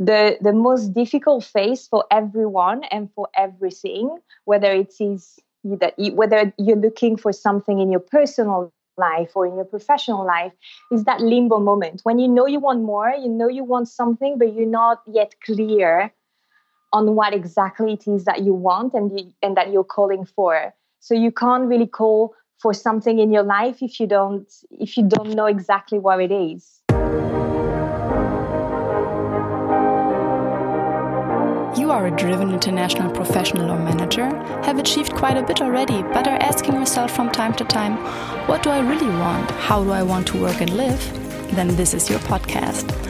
the the most difficult phase for everyone and for everything, whether it is that whether you're looking for something in your personal life or in your professional life is that limbo moment. When you know you want more you know you want something but you're not yet clear on what exactly it is that you want and you, and that you're calling for. So you can't really call for something in your life if you don't if you don't know exactly what it is You are a driven international professional or manager, have achieved quite a bit already, but are asking yourself from time to time, what do I really want? How do I want to work and live? Then this is your podcast.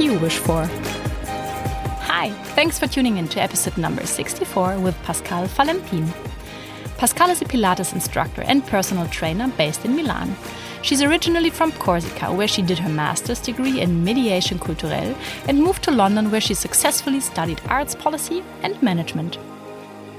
you wish for. Hi, thanks for tuning in to episode number 64 with Pascale Falempin. Pascale is a Pilates instructor and personal trainer based in Milan. She's originally from Corsica, where she did her master's degree in mediation culturelle and moved to London, where she successfully studied arts policy and management.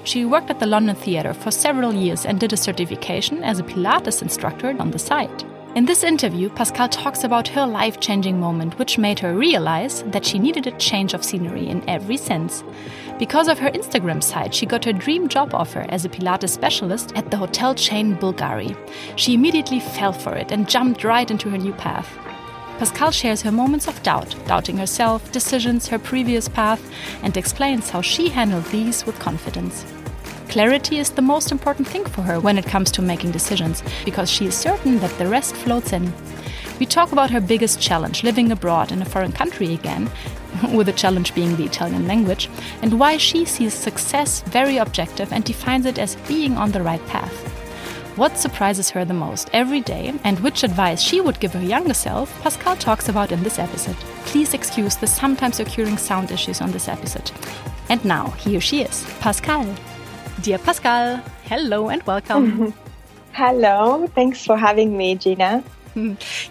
She worked at the London Theatre for several years and did a certification as a Pilates instructor on the side. In this interview, Pascale talks about her life changing moment, which made her realize that she needed a change of scenery in every sense. Because of her Instagram site, she got her dream job offer as a Pilates specialist at the hotel chain Bulgari. She immediately fell for it and jumped right into her new path. Pascale shares her moments of doubt, doubting herself, decisions, her previous path, and explains how she handled these with confidence. Clarity is the most important thing for her when it comes to making decisions, because she is certain that the rest floats in. We talk about her biggest challenge, living abroad in a foreign country again, with the challenge being the Italian language, and why she sees success very objective and defines it as being on the right path. What surprises her the most every day, and which advice she would give her younger self, Pascale talks about in this episode. Please excuse the sometimes occurring sound issues on this episode. And now, here she is, Pascale. Dear Pascale, hello and welcome. hello, thanks for having me, Gina.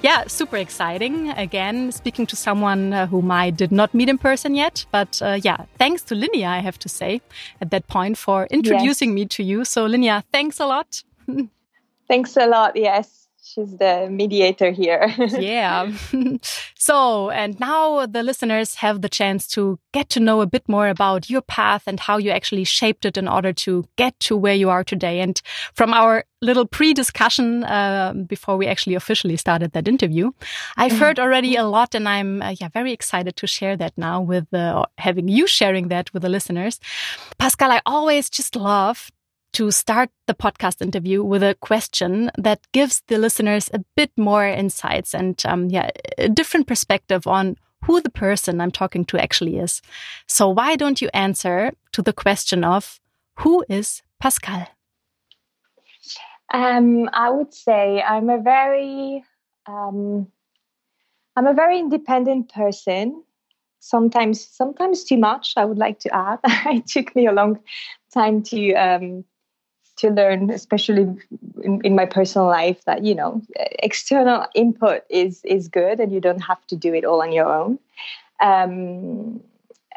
Yeah, super exciting. Again, speaking to someone uh, whom I did not meet in person yet. But uh, yeah, thanks to Linnea, I have to say, at that point for introducing yes. me to you. So, Linnea, thanks a lot. thanks a lot. Yes she's the mediator here. yeah. so, and now the listeners have the chance to get to know a bit more about your path and how you actually shaped it in order to get to where you are today. And from our little pre-discussion uh, before we actually officially started that interview, I've mm-hmm. heard already a lot, and I'm uh, yeah very excited to share that now with uh, having you sharing that with the listeners. Pascale, I always just love to start the podcast interview with a question that gives the listeners a bit more insights and, um, yeah, a different perspective on who the person I'm talking to actually is. So why don't you answer to the question of who is Pascale? Um, I would say I'm a very, um, I'm a very independent person. Sometimes, sometimes too much. I would like to add. it took me a long time to um, to learn, especially in, in, my personal life, that you know external input is is good, and you don't have to do it all on your own. Um,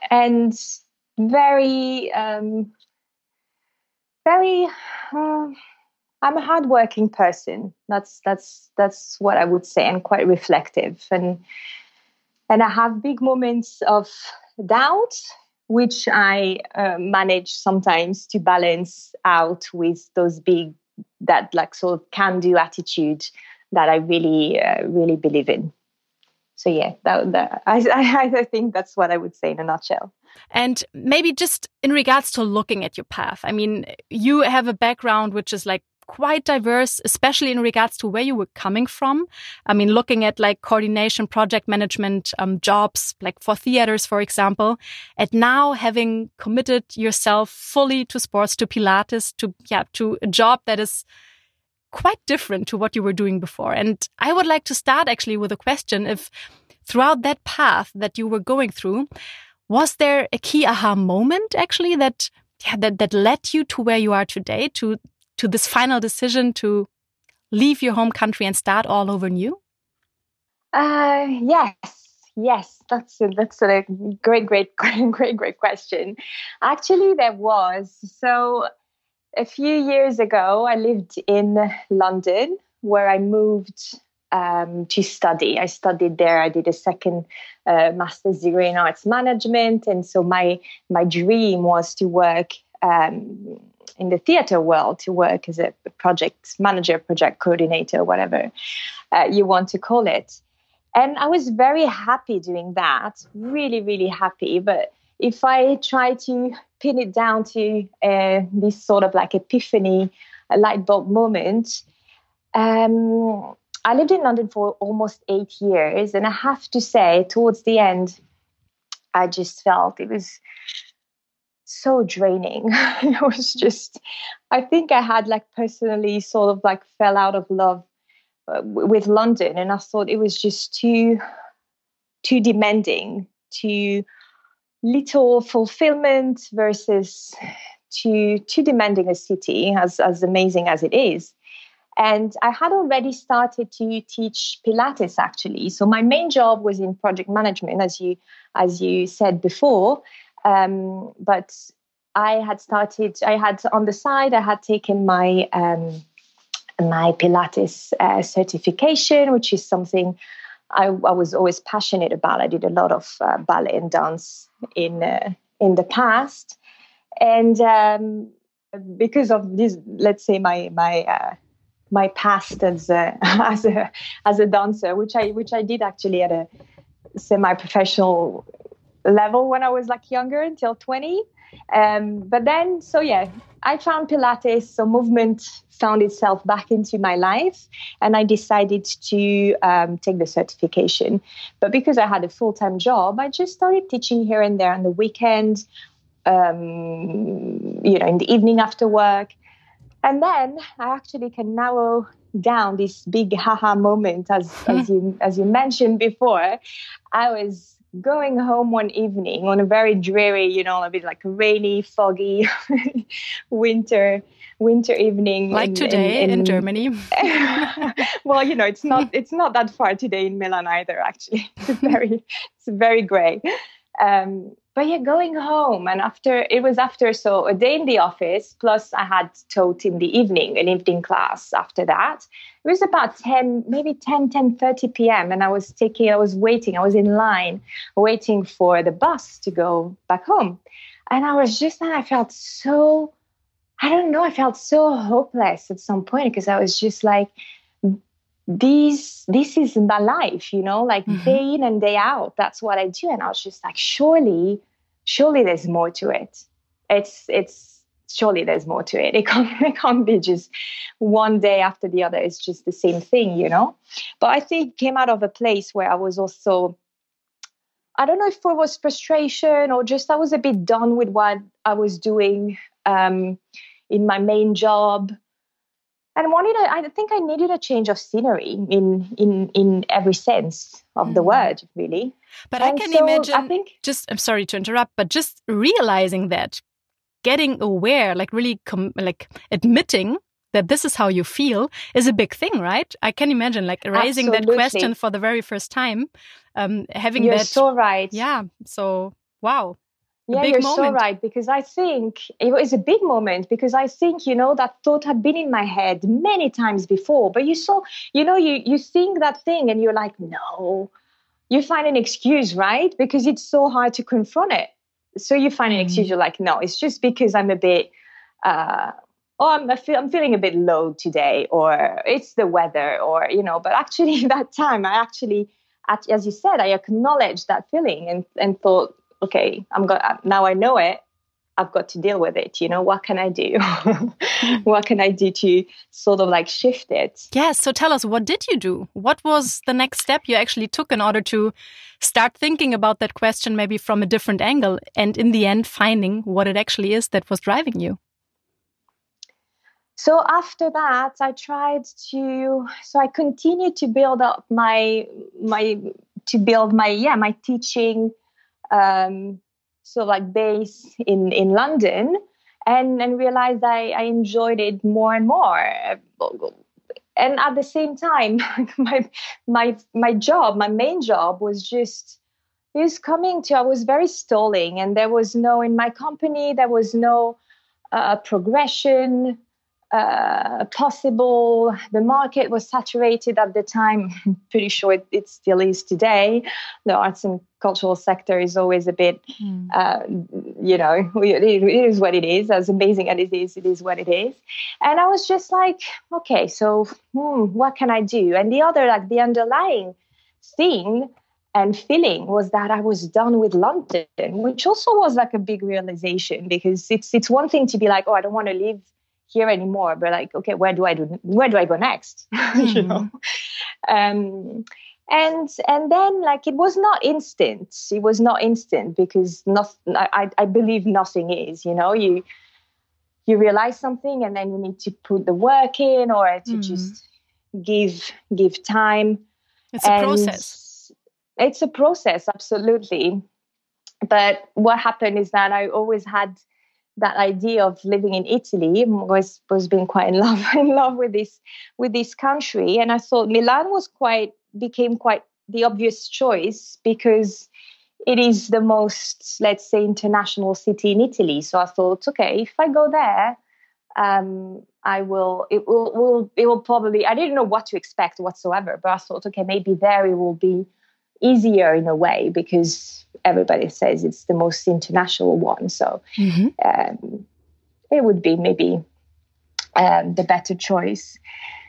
and very, um, very. Uh, I'm a hardworking person. That's that's that's what I would say, and quite reflective. And and I have big moments of doubt which I uh, manage sometimes to balance out with those big, that like sort of can do attitude that I really, uh, really believe in. So yeah, that, that I, I, I think that's what I would say in a nutshell. And maybe just in regards to looking at your path, I mean, you have a background which is like quite diverse, especially in regards to where you were coming from. I mean, looking at like coordination, project management um, jobs, like for theaters, for example, and now having committed yourself fully to sports, to Pilates, to yeah, to a job that is quite different to what you were doing before. And I would like to start actually with a question: If throughout that path that you were going through, was there a key aha moment actually that yeah, that, that led you to where you are today, to to this final decision to leave your home country and start all over new? Uh, yes, yes, that's a, that's a great, great, great, great, great question. Actually, there was so a few years ago. I lived in London, where I moved um, to study. I studied there. I did a second uh, master's degree in arts management, and so my my dream was to work um, in the theater world, to work as a project manager, project coordinator, whatever uh, you want to call it. And I was very happy doing that, really, really happy. But if I try to pin it down to uh, this sort of like epiphany, a light bulb moment, um, I lived in London for almost eight years, and I have to say, towards the end, I just felt it was so draining. it was just, I think I had like personally sort of like fell out of love uh, with London, and I thought it was just too, too demanding, too little fulfillment versus too too demanding a city as as amazing as it is and I had already started to teach Pilates actually. So my main job was in project management, as you as you said before. Um, but I had started. I had on the side. I had taken my um, my Pilates uh, certification, which is something I, I, was always passionate about. I did a lot of uh, ballet and dance in uh, in the past, and um, because of this, let's say my my uh, my past as a, as a as a dancer, which I which I did actually at a semi-professional level when I was like younger until 20. Um, but then, so yeah, I found Pilates, so movement found itself back into my life, and I decided to um, take the certification. But because I had a full time job, I just started teaching here and there on the weekend, um, you know, in the evening after work. And then I actually can narrow down this big haha moment as as you as you mentioned before. I was going home one evening on a very dreary, you know, a bit like rainy, foggy winter winter evening like in, today in, in, in Germany. well, you know, it's not it's not that far today in Milan either actually. It's very it's very gray. Um, but yeah, going home and after it was after so a day in the office, plus I had taught in the evening, an evening class after that. It was about 10, maybe 10, 10 30 p.m. And I was taking, I was waiting, I was in line waiting for the bus to go back home. And I was just and I felt so I don't know, I felt so hopeless at some point because I was just like, this this is my life you know like mm-hmm. day in and day out that's what i do and i was just like surely surely there's more to it. It's it's surely there's more to it. It can't it can't be just one day after the other. It's just the same thing, you know. But I think came out of a place where I was also I don't know if it was frustration or just I was a bit done with what I was doing um, in my main job and wanted a, I think I needed a change of scenery in in in every sense of the word, really. But and I can so imagine. I think just I'm sorry to interrupt, but just realizing that, getting aware, like really, like admitting that this is how you feel is a big thing, right? I can imagine like raising Absolutely. that question for the very first time, um, having You're that. so right. Yeah. So wow yeah you're moment. so right because i think it was a big moment because i think you know that thought had been in my head many times before but you saw you know you you think that thing and you're like no you find an excuse right because it's so hard to confront it so you find an excuse mm. you're like no it's just because i'm a bit uh oh I'm, feel, I'm feeling a bit low today or it's the weather or you know but actually that time i actually as you said i acknowledged that feeling and, and thought okay, I'm got uh, now I know it. I've got to deal with it. You know, what can I do? what can I do to sort of like shift it? Yes. So tell us, what did you do? What was the next step you actually took in order to start thinking about that question maybe from a different angle and in the end finding what it actually is that was driving you? So after that, I tried to, so I continued to build up my, my, to build my, yeah, my teaching um, sort of like base in in London, and and realized I, I enjoyed it more and more. And at the same time, my my my job, my main job, was just was coming to. I was very stalling, and there was no in my company. There was no uh, progression uh, possible. The market was saturated at the time. I'm pretty sure it, it, still is today. The arts and cultural sector is always a bit, mm. uh, you know, it, it is what it is. As amazing as it is, it is what it is. And I was just like, okay, so hmm, what can I do? And the other, like the underlying thing and feeling was that I was done with London, which also was like a big realization because it's it's one thing to be like, oh, I don't want to live here anymore, but like, okay, where do I do where do I go next? Mm-hmm. you know, um, and and then like it was not instant. It was not instant because not I I believe nothing is. You know, you you realize something and then you need to put the work in or to mm. just give give time. It's and, a process it's a process, absolutely. But what happened is that I always had that idea of living in Italy. was was being quite in love in love with this with this country, and I thought Milan was quite became quite the obvious choice because it is the most, let's say, international city in Italy. So I thought, okay, if I go there, um, I will. It will, will. It will probably. I didn't know what to expect whatsoever, but I thought, okay, maybe there it will be easier in a way because everybody says it's the most international one. So mm-hmm. um, it would be maybe um, the better choice.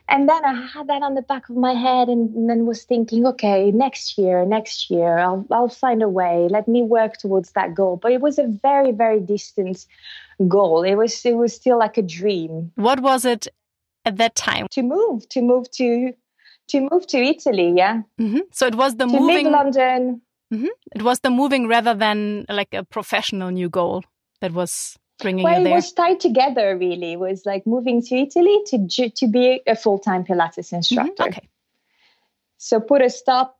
And then I had that on the back of my head and then was thinking, okay, next year, next year, I'll, I'll find a way. Let me work towards that goal. But it was a very, very distant goal. It was, it was still like a dream. What was it at that time? To move, to move to to move to Italy. Yeah. Mm-hmm. So it was the to moving London. Mm-hmm. It was the moving rather than like a professional new goal that was bringing well, you there. it was tied together. Really, it was like moving to Italy to to be a full time Pilates mm-hmm. instructor. Mm-hmm. Okay. So put a stop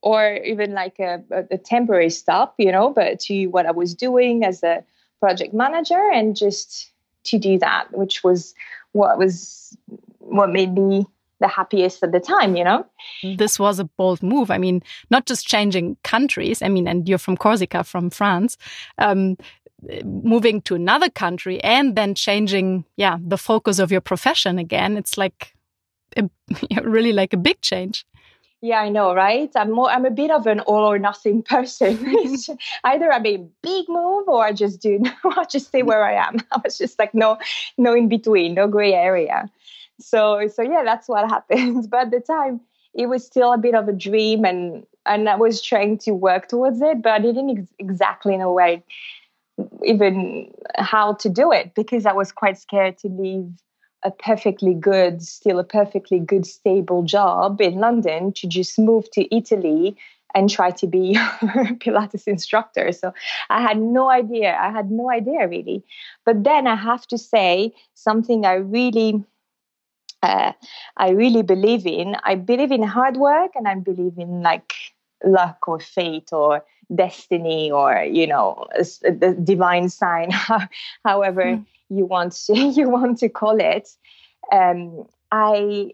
or even like a, a, temporary stop, you know, but to what I was doing as a project manager and just to do that, which was what was what made me the happiest at the time, you know? This was a bold move. I mean, not just changing countries. I mean, and you're from Corsica, from France. Um, moving to another country and then changing, yeah, the focus of your profession again. It's like a, really like a big change. Yeah, I know, right? I'm more. I'm a bit of an all or nothing person. Either I make a big move or I just do. I just stay where I am. I was just like no, no in between, no gray area so so yeah that's what happened. But at the time it was still a bit of a dream and and i was trying to work towards it but i didn't ex- exactly know where even how to do it because i was quite scared to leave a perfectly good still a perfectly good stable job in london to just move to italy and try to be pilates instructor. So i had no idea. I had no idea really. But then i have to say something i really uh, I really believe in. I believe in hard work and I believe in like luck or fate or destiny or you know the divine sign however mm. you want to, you want to call it um, i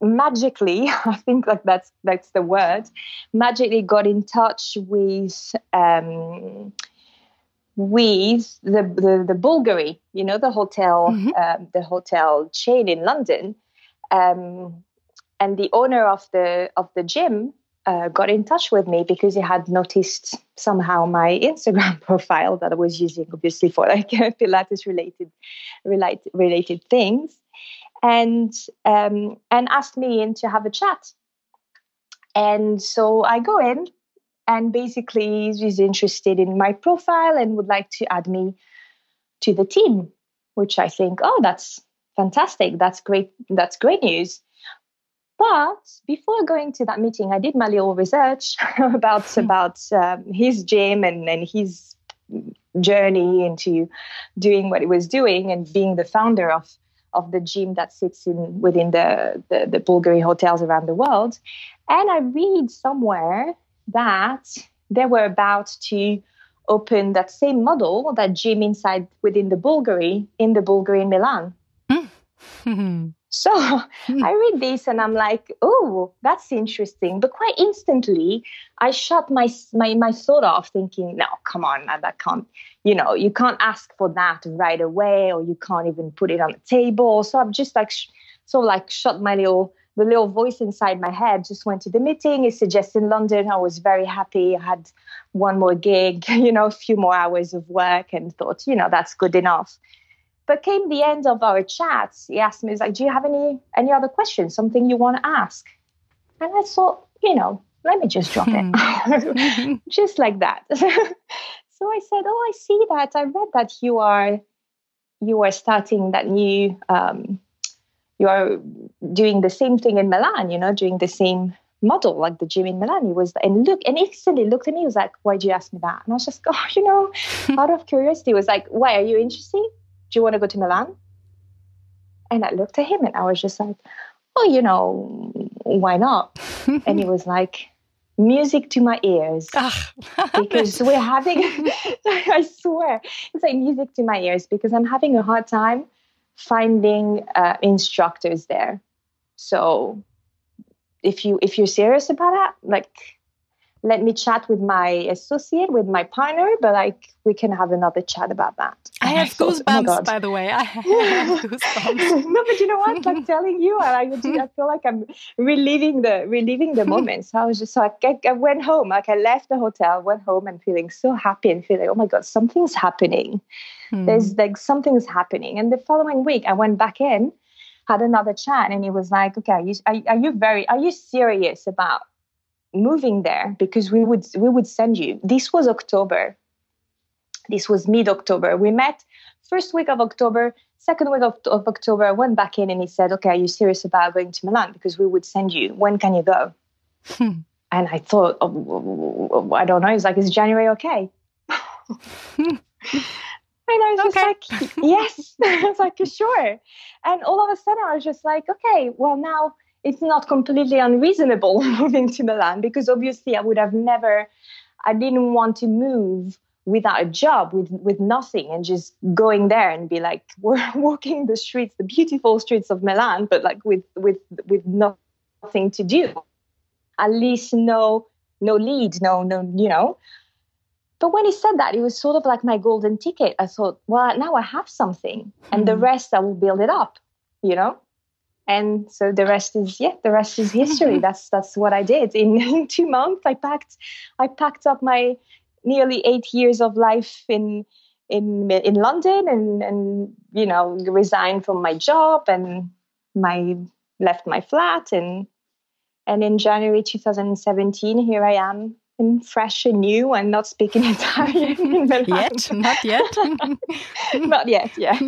magically i think like that's that's the word magically got in touch with um, with the, the, the Bulgari, you know, the hotel, mm-hmm. um, the hotel chain in London. Um, and the owner of the of the gym uh, got in touch with me because he had noticed somehow my Instagram profile that I was using, obviously for like Pilates related related related things, and um, and asked me in to have a chat. And so I go in and basically he's interested in my profile and would like to add me to the team which i think oh that's fantastic that's great that's great news but before going to that meeting i did my little research about hmm. about um, his gym and, and his journey into doing what he was doing and being the founder of of the gym that sits in within the, the, the Bulgari hotels around the world. And I read somewhere that they were about to open that same model, that gym inside within the Bulgari, in the Bulgari in Milan. Mm. so. I read this and I'm like, oh, that's interesting. But quite instantly, I shut my my my thought off, thinking, no, come on, that can't, you know, you can't ask for that right away, or you can't even put it on the table. So I'm just like, sh- sort of like shut my little the little voice inside my head just went to the meeting. It suggested London. I was very happy. I had one more gig, you know, a few more hours of work and thought, you know, that's good enough. But came the end of our chat, he asked me, he's like, do you have any any other questions, something you want to ask? And I thought, you know, let me just drop it. Just like that. so I said, Oh, I see that. I read that you are you are starting that new um, you are doing the same thing in Milan, you know, doing the same model like the gym in Milan. He was and look and instantly looked at me. He was like, "Why'd you ask me that?" And I was just, "Oh, you know, out of curiosity." Was like, "Why are you interested? Do you want to go to Milan?" And I looked at him and I was just like, "Oh, you know, why not?" and he was like, "Music to my ears," ah. because we're having. I swear, it's like music to my ears because I'm having a hard time finding uh, instructors there. So if you if you're serious about that, like let me chat with my associate, with my partner, but like we can have another chat about that. I have oh goosebumps, oh by the way. I have goosebumps. no, but you know what? Like telling you, I, I feel like I'm reliving the reliving the moment. So I was just so I, I went home, like I left the hotel, went home, and feeling so happy and feeling, oh my god, something's happening. Hmm. There's like something's happening. And the following week, I went back in, had another chat, and he was like, okay, are you, are, are you very, are you serious about moving there because we would we would send you this was october this was mid october we met first week of october second week of, of october i went back in and he said okay are you serious about going to milan because we would send you when can you go hmm. and i thought oh, i don't know he's like is january okay and I was okay. just like, yes. I was like, sure. And all of a sudden, I was just like, okay, well, now it's not completely unreasonable moving to Milan because obviously I would have never, I didn't want to move without a job, with with nothing, and just going there and be like we're walking the streets, the beautiful streets of Milan, but like with with with nothing to do, at least no no lead, no no you know. But when he said that, it was sort of like my golden ticket. I thought, well, now I have something, and the hmm. rest I will build it up, you know and so the rest is yeah the rest is history. That's that's what i did. In, in two months i packed i packed up my nearly eight years of life in in in london and and you know resigned from my job and my left my flat. And and in january 2017 here i am and fresh and new and not speaking Italian yet, not yet, not yet. Yeah,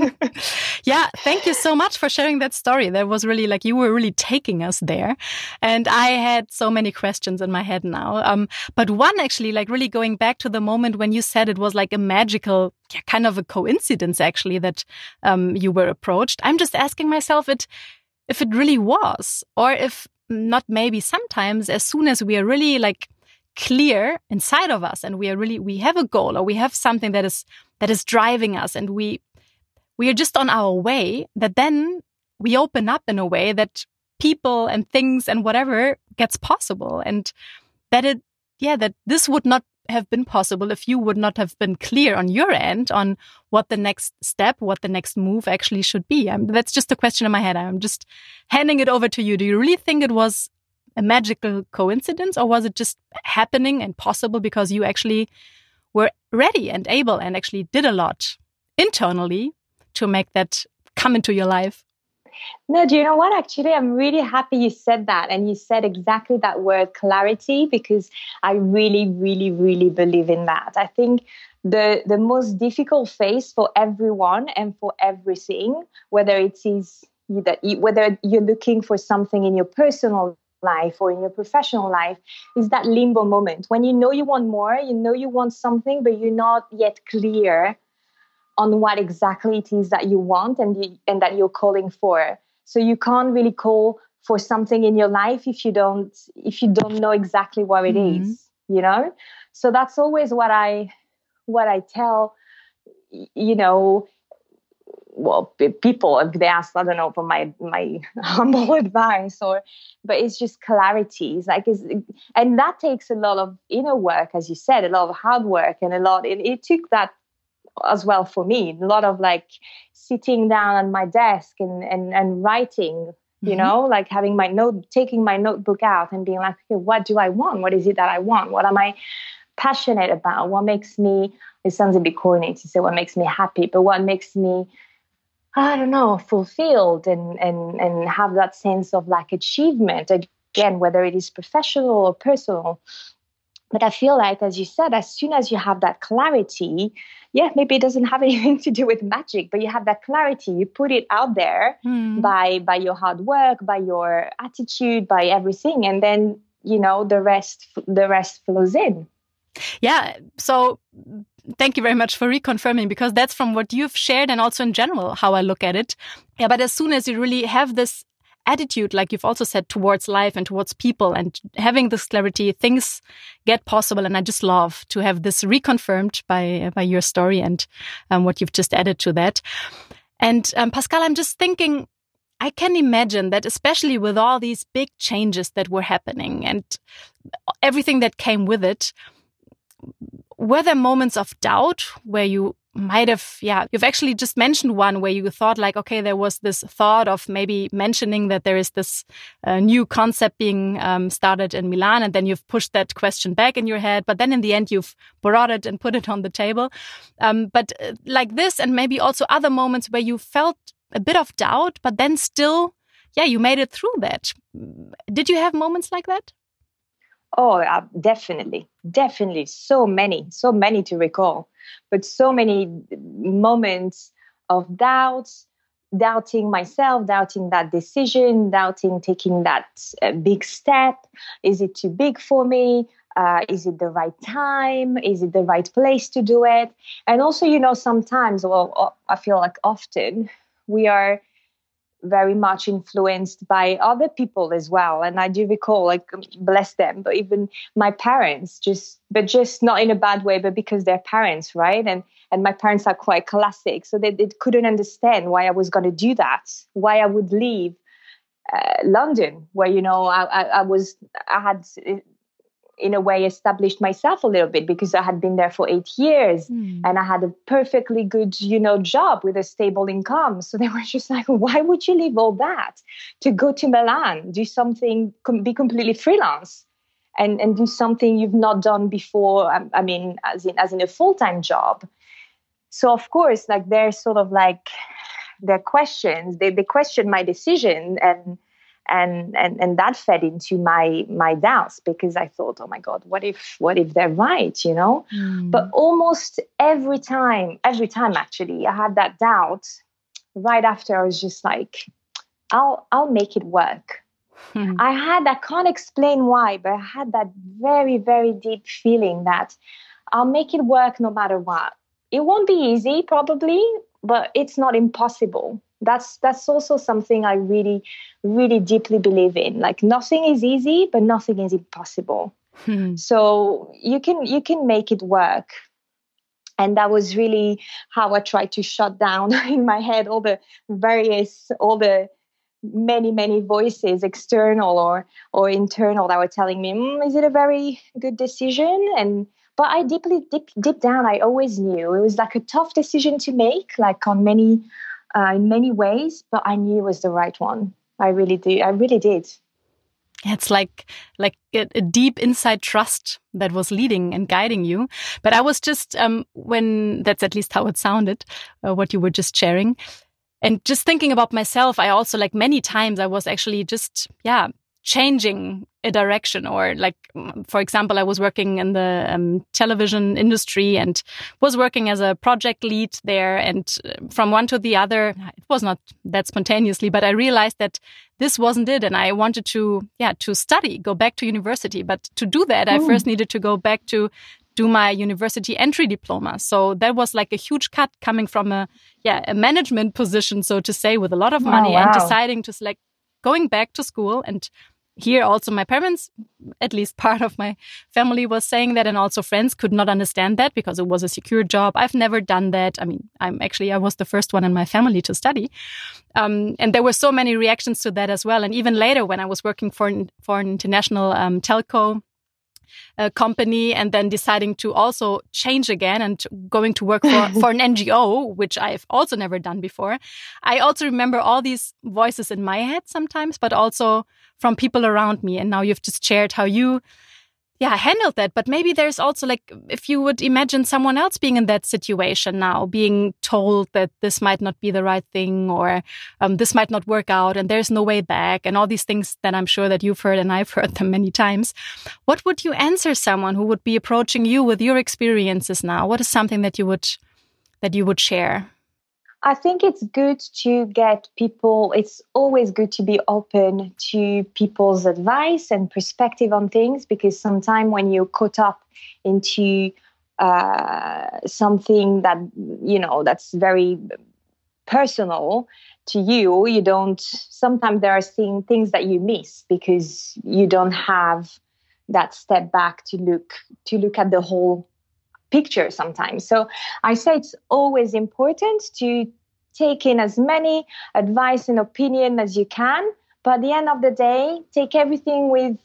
yeah. Thank you so much for sharing that story. That was really like you were really taking us there, and I had so many questions in my head now. Um, but one actually, like really going back to the moment when you said it was like a magical, yeah, kind of a coincidence actually that um you were approached. I'm just asking myself it if it really was, or if not maybe sometimes as soon as we are really like clear inside of us and we are really we have a goal or we have something that is that is driving us and we we are just on our way that then we open up in a way that people and things and whatever gets possible and that it yeah that this would not have been possible if you would not have been clear on your end on what the next step, what the next move actually should be. I'm, that's just a question in my head. I'm just handing it over to you. Do you really think it was a magical coincidence or was it just happening and possible because you actually were ready and able and actually did a lot internally to make that come into your life? No, do you know what? Actually, I'm really happy you said that. And you said exactly that word clarity because I really, really, really believe in that. I think the, the most difficult phase for everyone and for everything, whether it is that whether you're looking for something in your personal life or in your professional life is that limbo moment when you know you want more, you know you want something, but you're not yet clear on what exactly it is that you want and you, and that you're calling for. So you can't really call for something in your life if you don't if you don't know exactly what it mm-hmm. is, you know. So that's always what I what I tell, you know, well people if they ask i don't know for my my humble advice or but it's just clarity it's like it's, and that takes a lot of inner work as you said a lot of hard work and a lot it, it took that as well for me. A lot of like sitting down at my desk and and, and writing you mm-hmm. know like having my note taking my notebook out and being like okay what do i want? What is it that i want? What am i passionate about? What makes me it sounds a bit corny to say what makes me happy but what makes me I don't know, fulfilled and and and have that sense of like achievement. Again, whether it is professional or personal. But I feel like, as you said, as soon as you have that clarity, yeah, maybe it doesn't have anything to do with magic, but you have that clarity. You put it out there mm. by by your hard work, by your attitude, by everything, and then you know the rest the rest flows in. Yeah. So thank you very much for reconfirming because that's from what you've shared and also in general how I look at it. Yeah, but as soon as you really have this attitude, like you've also said, towards life and towards people and having this clarity, things get possible. And I just love to have this reconfirmed by by your story and um, what you've just added to that. And um, Pascale, I'm just thinking. I can imagine that, especially with all these big changes that were happening and everything that came with it, were there moments of doubt where you might have, yeah, you've actually just mentioned one where you thought like, okay, there was this thought of maybe mentioning that there is this uh, new concept being um, started in Milan, and then you've pushed that question back in your head, but then in the end you've brought it and put it on the table. Um, but uh, like this, and maybe also other moments where you felt a bit of doubt, but then still, yeah, you made it through that. Did you have moments like that? Oh, uh, definitely, definitely. So many, so many to recall, but so many moments of doubts, doubting myself, doubting that decision, doubting taking that uh, big step. Is it too big for me? Uh, is it the right time? Is it the right place to do it? And also, you know, sometimes, well, I feel like often we are very much influenced by other people as well. And i do recall like bless them but even my parents just but just not in a bad way but because they're parents right? And and my parents are quite classic so they, they couldn't understand why i was going to do that why i would leave uh, london where you know I, I, I was i had in a way established myself a little bit because I had been there for eight years mm. and I had a perfectly good, you know, job with a stable income. So they were just like, why would you leave all that to go to Milan, do something, be completely freelance? And, and do something you've not done before. I, I mean, as in as in a full time job. So of course, like they're sort of like their questions. They they question my decision, and and and and that fed into my my doubts because i thought oh my god what if what if they're right you know mm. but almost every time every time actually i had that doubt right after i was just like i'll i'll make it work mm. i had i can't explain why but i had that very very deep feeling that i'll make it work no matter what it won't be easy probably but it's not impossible that's that's also something i really really deeply believe in. Like nothing is easy but nothing is impossible. Hmm. so you can you can make it work. And that was really how i tried to shut down in my head all the various all the many many voices external or or internal that were telling me mm, is it a very good decision? And but i deeply deep deep down i always knew it was like a tough decision to make like on many uh, in many ways, but I knew it was the right one. I really did. I really did. It's like like a, a, deep inside trust that was leading and guiding you. But I was just um, when that's at least how it sounded, uh, what you were just sharing, and just thinking about myself. I also like many times I was actually just yeah changing a direction or like for example i was working in the um, television industry and was working as a project lead there and uh, from one to the other it was not that spontaneously but i realized that this wasn't it and i wanted to yeah to study go back to university but to do that Ooh. i first needed to go back to do my university entry diploma so that was like a huge cut coming from a yeah a management position so to say with a lot of money oh, wow. and deciding to select going back to school and here also my parents at least part of my family was saying that and also friends could not understand that because it was a secure job. I've never done that. I mean i'm actually i was the first one in my family to study. Um, and there were so many reactions to that as well. And even later when i was working for an, for an international um, telco uh, company and then deciding to also change again and going to work for, for an NGO, which I've also never done before. I also remember all these voices in my head sometimes, but also from people around me. And now you've just shared how you yeah, I handled that. But maybe there's also like, if you would imagine someone else being in that situation now, being told that this might not be the right thing or um, this might not work out and there's no way back and all these things that I'm sure that you've heard and I've heard them many times. What would you answer someone who would be approaching you with your experiences now? What is something that you would, that you would share? I think it's good to get people, it's always good to be open to people's advice and perspective on things because sometimes when you're caught up into uh, something that, you know, that's very personal to you, you don't, sometimes there are seeing things that you miss because you don't have that step back to look to look at the whole picture sometimes. So I say it's always important to take in as many advice and opinion as you can. But at the end of the day, take everything with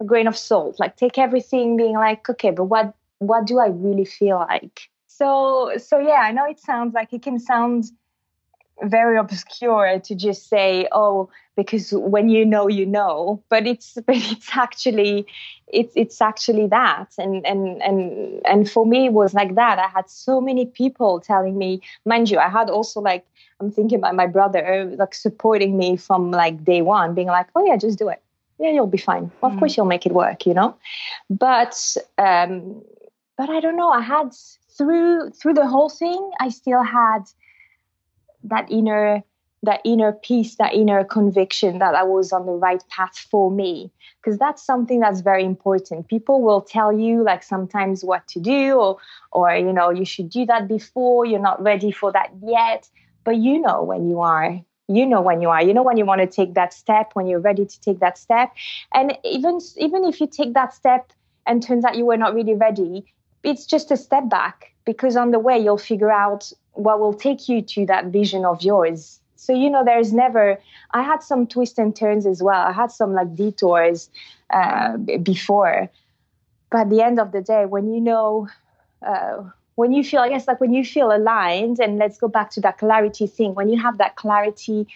a grain of salt. Like take everything being like, okay, but what what do I really feel like? So so yeah, I know it sounds like it can sound very obscure to just say, oh, because when you know, you know. But it's but it's actually it's it's actually that. And and and and for me it was like that. I had so many people telling me, mind you, I had also like I'm thinking about my brother like supporting me from like day one, being like, oh yeah, just do it. Yeah, you'll be fine. Well, of course mm. you'll make it work, you know. But um but I don't know. I had through through the whole thing, I still had that inner that inner peace that inner conviction that i was on the right path for me. Because that's something that's very important. People will tell you like sometimes what to do or or you know you should do that before you're not ready for that yet. But you know when you are. You know when you are. You know when you want to take that step when you're ready to take that step. And even even if you take that step and turns out you were not really ready it's just a step back. Because on the way you'll figure out what will take you to that vision of yours so you know there's never i had some twists and turns as well i had some like detours uh, before but at the end of the day when you know uh, when you feel i guess like when you feel aligned and let's go back to that clarity thing when you have that clarity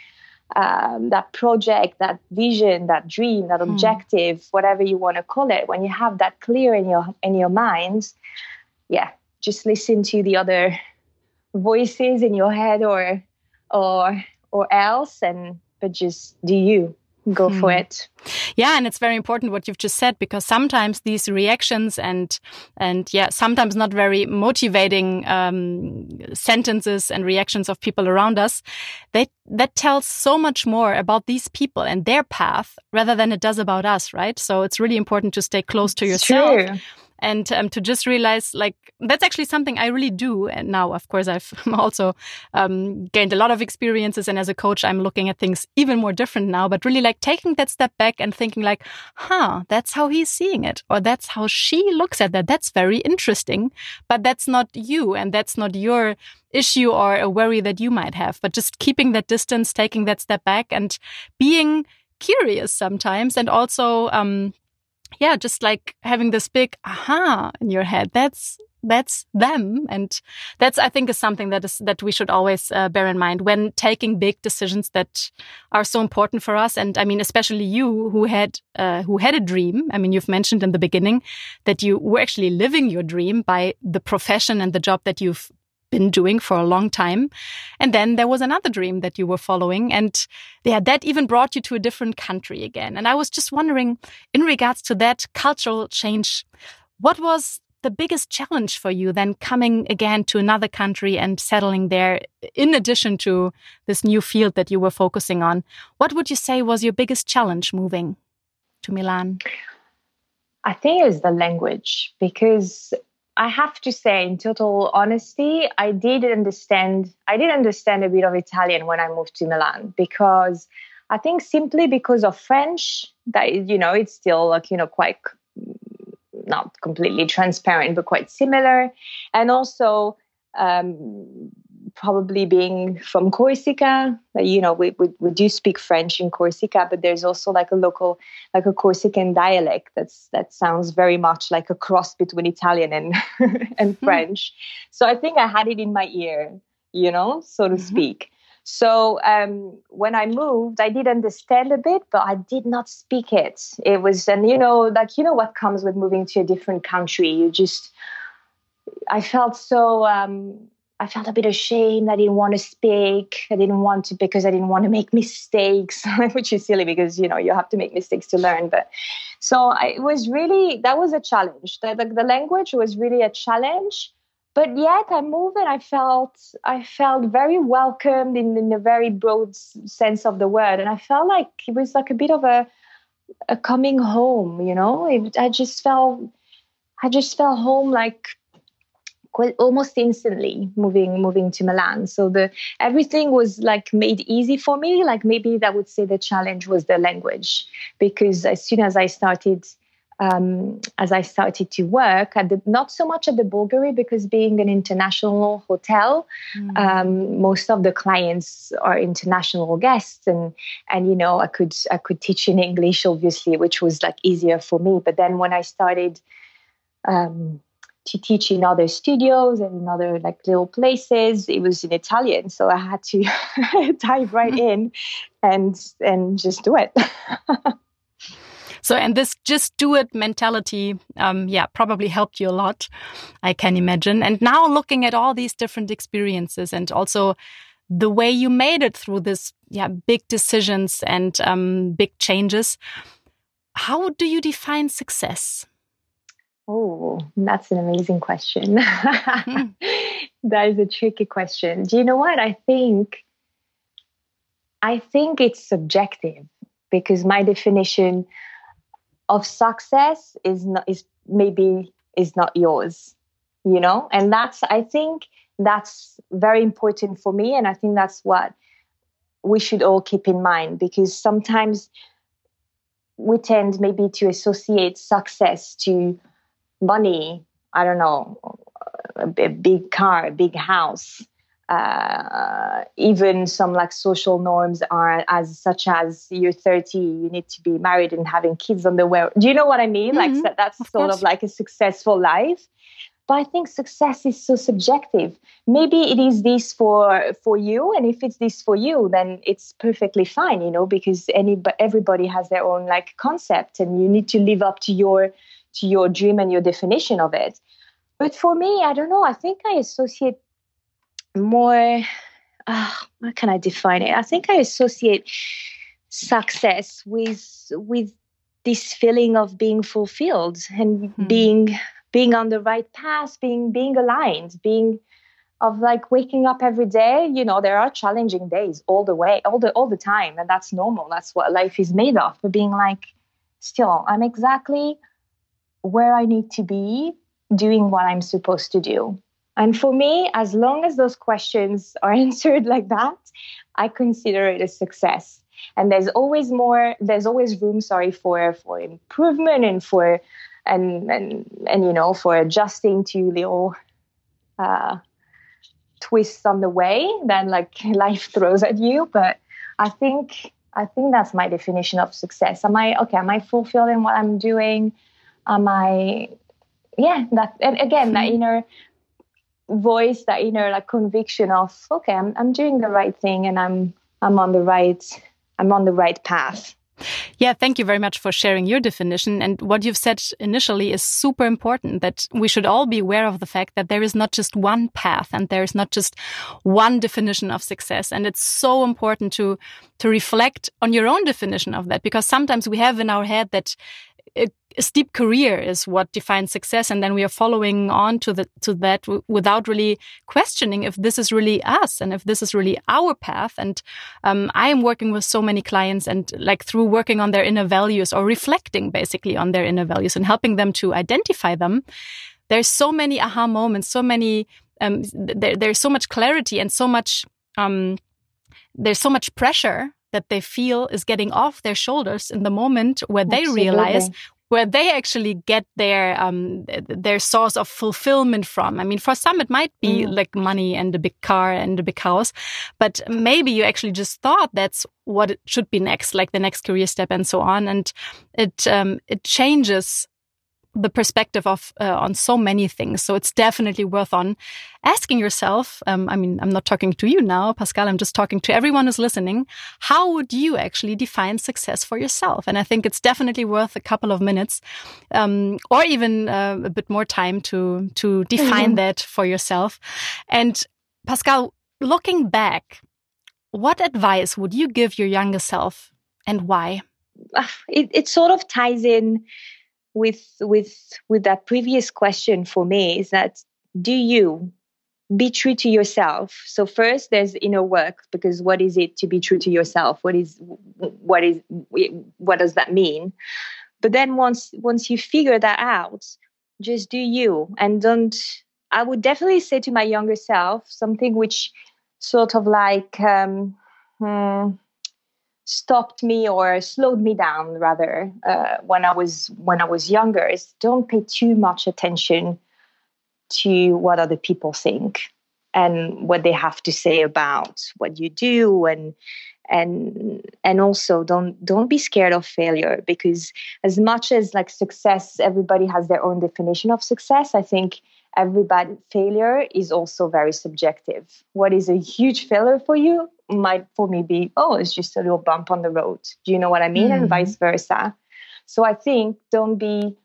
um, that project that vision that dream that hmm. objective mm. whatever you want to call it when you have that clear in your in your mind yeah just listen to the other voices in your head or or or else and but just do you. Go for hmm. it. Yeah and it's very important what you've just said because sometimes these reactions and and yeah sometimes not very motivating um, sentences and reactions of people around us they that tells so much more about these people and their path rather than it does about us right? So it's really important to stay close to yourself True and um, to just realize like that's actually something I really do. And now, of course, I've also um, gained a lot of experiences, and as a coach, I'm looking at things even more different now. But really, like taking that step back and thinking, like, huh, that's how he's seeing it, or that's how she looks at that. That's very interesting, but that's not you, and that's not your issue or a worry that you might have. But just keeping that distance, taking that step back, and being curious sometimes, and also um, yeah, just like having this big aha in your head. That's that's them, and that's I think is something that is that we should always uh, bear in mind when taking big decisions that are so important for us. And I mean, especially you who had uh, who had a dream. I mean, you've mentioned in the beginning that you were actually living your dream by the profession and the job that you've been doing for a long time. And then there was another dream that you were following. And yeah, that even brought you to a different country again. And I was just wondering, in regards to that cultural change, what was the biggest challenge for you then coming again to another country and settling there in addition to this new field that you were focusing on what would you say was your biggest challenge moving to milan i think it was the language because I have to say, in total honesty, I did understand. I did understand a bit of Italian when I moved to Milan because I think simply because of French, that you know, it's still like you know quite not completely transparent, but quite similar, and also um, probably being from Corsica. You know, we, we, we do speak French in Corsica, but there's also like a local, like a Corsican dialect that's that sounds very much like a cross between Italian and and hmm. French. So I think I had it in my ear, you know, so to mm-hmm. speak. So um, when I moved, I did understand a bit, but I did not speak it. It was, and you know, like you know what comes with moving to a different country. You just, I felt so um, I felt a bit ashamed. I didn't want to speak. I didn't want to because I didn't want to make mistakes, which is silly because you know you have to make mistakes to learn. But so I, it was really that was a challenge. The, the, the language was really a challenge. But yet I moved and I felt I felt very welcomed in, in a very broad sense of the word, and I felt like it was like a bit of a a coming home. You know, it, I just felt I just felt home like almost instantly moving moving to Milan. So the everything was like made easy for me. Like maybe that would say the challenge was the language because as soon as I started um, as I started to work at the not so much at the Bulgari because being an international hotel, mm. um, most of the clients are international guests, and and you know I could I could teach in English obviously, which was like easier for me. But then when I started um, to teach in other studios and in other like little places. It was in Italian, so I had to dive right mm-hmm. in and and just do it. so, and this just do it mentality, um, yeah, probably helped you a lot, I can imagine. And now looking at all these different experiences and also the way you made it through this, yeah, big decisions and um, big changes. How do you define success? Oh, that's an amazing question. Hmm. that is a tricky question. Do you know what? I think I think it's subjective because my definition of success is not is maybe is not yours, you know? And that's I think that's very important for me and I think that's what we should all keep in mind because sometimes we tend maybe to associate success to money, I don't know, a, big car, a big house. Uh, even some like social norms are as such as you're 30 you need to be married and having kids on the way do you know what i mean mm-hmm. like that's of sort course. of like a successful life but i think success is so subjective maybe it is this for for you and if it's this for you then it's perfectly fine you know because any everybody has their own like concept and you need to live up to your to your dream and your definition of it. But for me, I don't know. I think I associate more. Uh, how can I define it? I think I associate success with with this feeling of being fulfilled and mm-hmm. being being on the right path, being being aligned, being of like waking up every day. You know, there are challenging days all the way, all the all the time, and that's normal. That's what life is made of. But being like, still, I'm exactly where I need to be doing what I'm supposed to do. And for me, as long as those questions are answered like that, I consider it a success. And there's always more, there's always room, sorry, for for improvement and for and and and you know for adjusting to little uh, twists on the way that like life throws at you. But I think I think that's my definition of success. Am I okay? Am I fulfilling what I'm doing? Am I, yeah, that, and again, that hmm. inner voice, that inner like conviction of, okay, I'm, I'm doing the right thing and I'm, I'm on the right, I'm on the right path. Yeah, thank you very much for sharing your definition. And what you've said initially is super important that we should all be aware of the fact that there is not just one path and there is not just one definition of success. And it's so important to, to reflect on your own definition of that because sometimes we have in our head that a, steep career is what defines success and then we are following on to the to that without really questioning if this is really us and if this is really our path. And um, i am working with so many clients and like through working on their inner values or reflecting basically on their inner values and helping them to identify them there's so many aha moments so many um, there, there's so much clarity and so much um, there's so much pressure that they feel is getting off their shoulders in the moment where they realize where they actually get their um, their source of fulfillment from. I mean, for some it might be mm. like money and a big car and a big house, but maybe you actually just thought that's what it should be next, like the next career step and so on, and it um, it changes the perspective of uh, on so many things. So it's definitely worth on asking yourself. Um, I mean, I'm not talking to you now, Pascale. I'm just talking to everyone who's listening. How would you actually define success for yourself? And I think it's definitely worth a couple of minutes, um, or even uh, a bit more time to to define mm -hmm. that for yourself. And Pascale, looking back, what advice would you give your younger self, and why? It, it sort of ties in with with with that previous question for me is that do you be true to yourself? So first there's inner work because what is it to be true to yourself? What is what is what does that mean? But then once once you figure that out just do you. And don't i would definitely say to my younger self something which sort of like um, hmm, stopped me or slowed me down rather uh, when I was when I was younger is don't pay too much attention to what other people think and what they have to say about what you do and and and also don't don't be scared of failure because as much as like success everybody has their own definition of success i think everybody failure is also very subjective what is a huge failure for you might for me be, oh, it's just a little bump on the road. Do you know what I mean? Mm. And vice versa. So I think don't be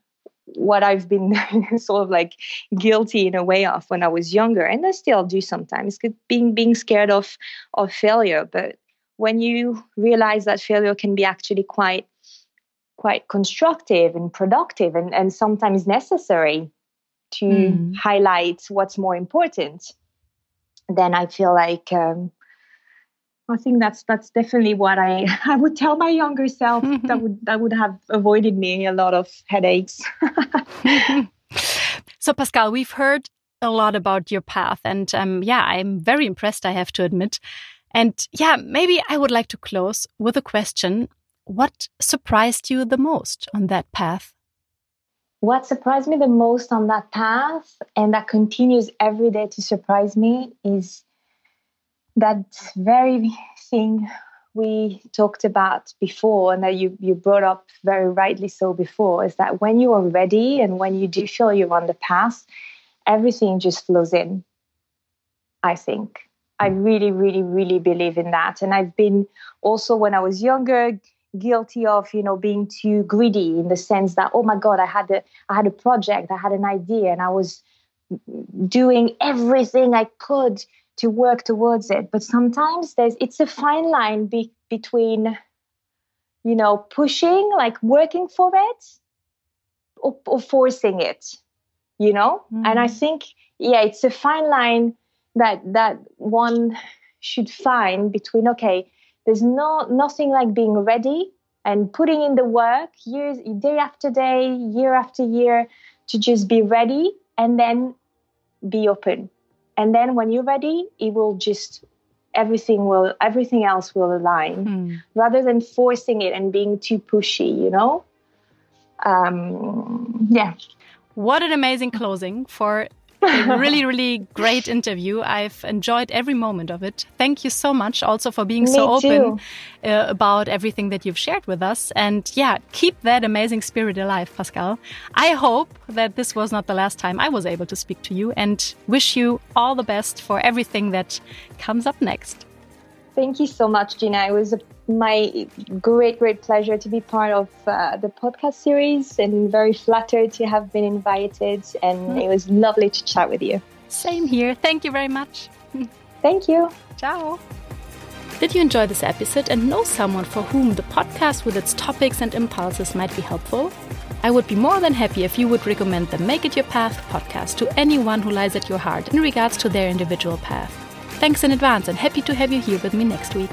what I've been sort of like guilty in a way of when I was younger, and I still do sometimes, being being scared of of failure. But when you realize that failure can be actually quite quite constructive and productive and, and sometimes necessary to mm. highlight what's more important, then I feel like um, I think that's that's definitely what I I would tell my younger self that would that would have avoided me a lot of headaches. so Pascale, we've heard a lot about your path, and um, yeah, I'm very impressed. I have to admit, and yeah, maybe I would like to close with a question: What surprised you the most on that path? What surprised me the most on that path, and that continues every day to surprise me, is that very thing we talked about before and that you, you brought up very rightly so before is that when you are ready and when you do feel you're on the path, everything just flows in. I think. I really, really, really believe in that. And I've been also when I was younger guilty of, you know, being too greedy in the sense that, oh my God, I had a I had a project, I had an idea, and I was doing everything I could to work towards it but sometimes there's it's a fine line be, between you know pushing like working for it or, or forcing it you know mm-hmm. and i mm-hmm. think yeah it's a fine line that that one should find between okay there's no nothing like being ready and putting in the work years day after day year after year to just be ready and then be open. And then when you're ready it will just everything will everything else will align mm. rather than forcing it and being too pushy you know? Um yeah. What an amazing closing for a really, really great interview. I've enjoyed every moment of it. Thank you so much also for being Me so open uh, about everything that you've shared with us. And yeah, keep that amazing spirit alive, Pascale. I hope that this was not the last time I was able to speak to you and wish you all the best for everything that comes up next. Thank you so much, Gina. It was a my great, great pleasure to be part of uh, the podcast series and very flattered to have been invited. And mm. it was lovely to chat with you. Same here. Thank you very much. Thank you. Ciao. Did you enjoy this episode and know someone for whom the podcast with its topics and impulses might be helpful? I would be more than happy if you would recommend the Make It Your Path podcast to anyone who lies at your heart in regards to their individual path. Thanks in advance and happy to have you here with me next week.